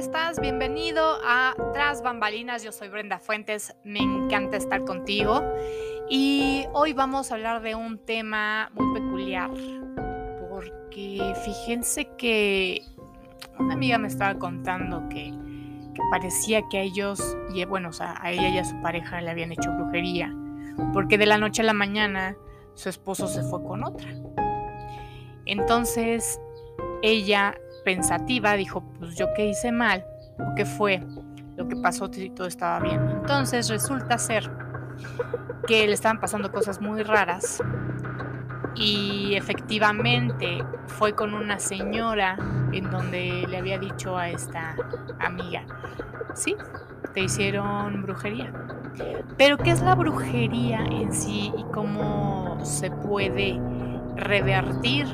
estás? Bienvenido a Tras Bambalinas. Yo soy Brenda Fuentes. Me encanta estar contigo. Y hoy vamos a hablar de un tema muy peculiar. Porque fíjense que una amiga me estaba contando que, parecía que a ellos, y bueno, o sea, a ella y a su pareja le habían hecho brujería. Porque de la noche a la mañana su esposo se fue con otra. Entonces ella pensativa, dijo, pues yo qué hice mal, o qué fue lo que pasó si todo estaba bien. Entonces resulta ser que le estaban pasando cosas muy raras y efectivamente fue con una señora en donde le había dicho a esta amiga, sí, te hicieron brujería. Pero ¿qué es la brujería en sí y cómo se puede revertir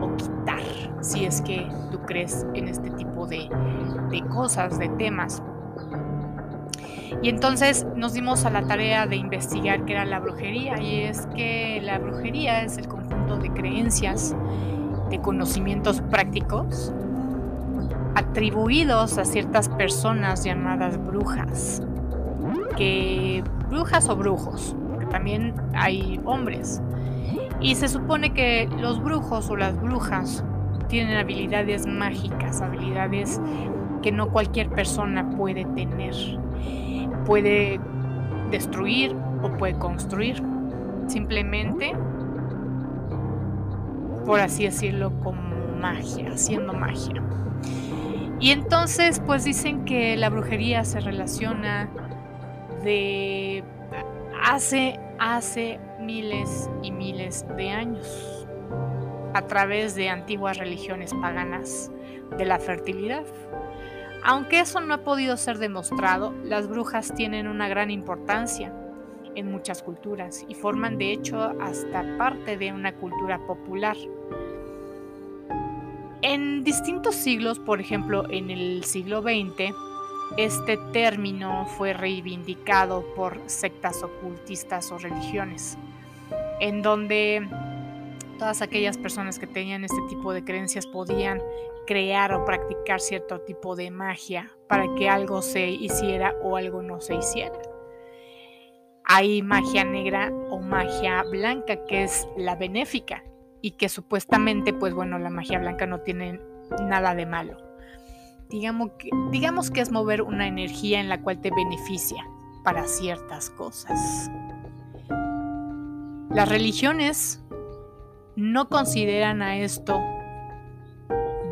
o quitar si es que crees en este tipo de, cosas, de temas. Y entonces nos dimos a la tarea de investigar qué era la brujería y es que la brujería es el conjunto de creencias, de conocimientos prácticos atribuidos a ciertas personas llamadas brujas, que brujas o brujos, porque también hay hombres, y se supone que los brujos o las brujas tienen habilidades mágicas, habilidades que no cualquier persona puede tener. Puede destruir o puede construir. Simplemente, por así decirlo, como magia, haciendo magia. Y entonces, pues dicen que la brujería se relaciona de hace, hace miles y miles de años a través de antiguas religiones paganas de la fertilidad. Aunque eso no ha podido ser demostrado, las brujas tienen una gran importancia en muchas culturas y forman de hecho hasta parte de una cultura popular. En distintos siglos, por ejemplo en el siglo XX, este término fue reivindicado por sectas ocultistas o religiones en donde todas aquellas personas que tenían este tipo de creencias podían crear o practicar cierto tipo de magia para que algo se hiciera o algo no se hiciera. Hay magia negra o magia blanca, que es la benéfica, y que supuestamente, pues bueno, la magia blanca no tiene nada de malo. Digamos que, digamos que es mover una energía en la cual te beneficia para ciertas cosas. Las religiones no consideran a esto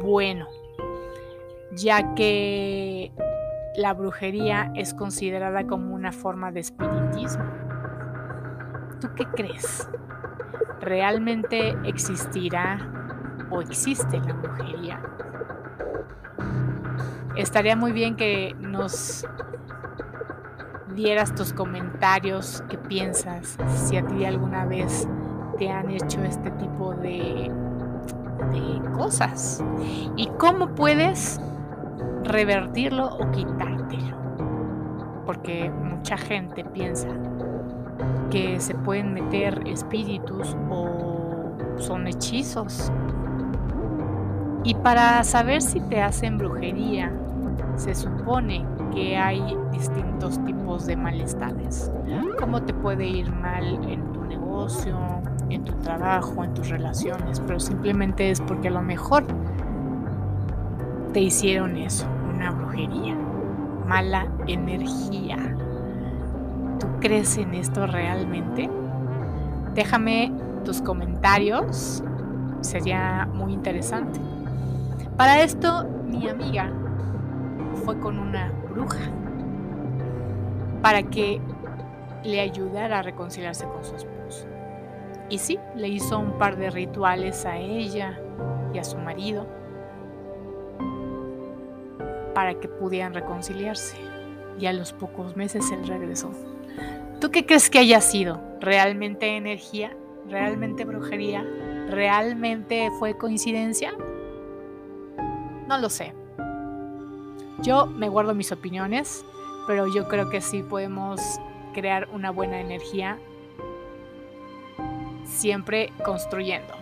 bueno, ya que la brujería es considerada como una forma de espiritismo. ¿Tú qué crees? ¿Realmente existirá o existe la brujería? Estaría muy bien que nos dieras tus comentarios, qué piensas, si a ti alguna vez te han hecho este tipo de, cosas y cómo puedes revertirlo o quitártelo. Porque mucha gente piensa que se pueden meter espíritus o son hechizos. Y para saber si te hacen brujería, se supone que hay distintos tipos de malestares. Cómo te puede ir mal en tu negocio, en tu trabajo, en tus relaciones, pero simplemente es porque a lo mejor te hicieron eso, una brujería, mala energía. ¿Tú crees en esto realmente? Déjame tus comentarios, sería muy interesante. Para esto, mi amiga fue con una bruja para que le ayudara a reconciliarse con su esposo. Y sí, le hizo un par de rituales a ella y a su marido para que pudieran reconciliarse. Y a los pocos meses él regresó. ¿Tú qué crees que haya sido? ¿Realmente energía? ¿Realmente brujería? ¿Realmente fue coincidencia? No lo sé. Yo me guardo mis opiniones, pero yo creo que sí podemos crear una buena energía siempre construyendo.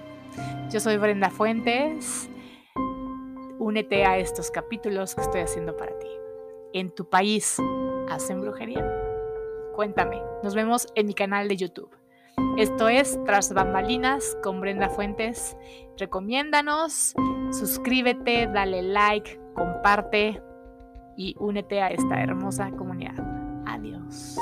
Yo soy Brenda Fuentes. únete a estos capítulos que estoy haciendo para ti. En tu país, ¿hacen brujería? Cuéntame. Nos vemos en mi canal de YouTube. Esto es Tras Bambalinas con Brenda Fuentes. Recomiéndanos, suscríbete, dale like, comparte y únete a esta hermosa comunidad. Adiós.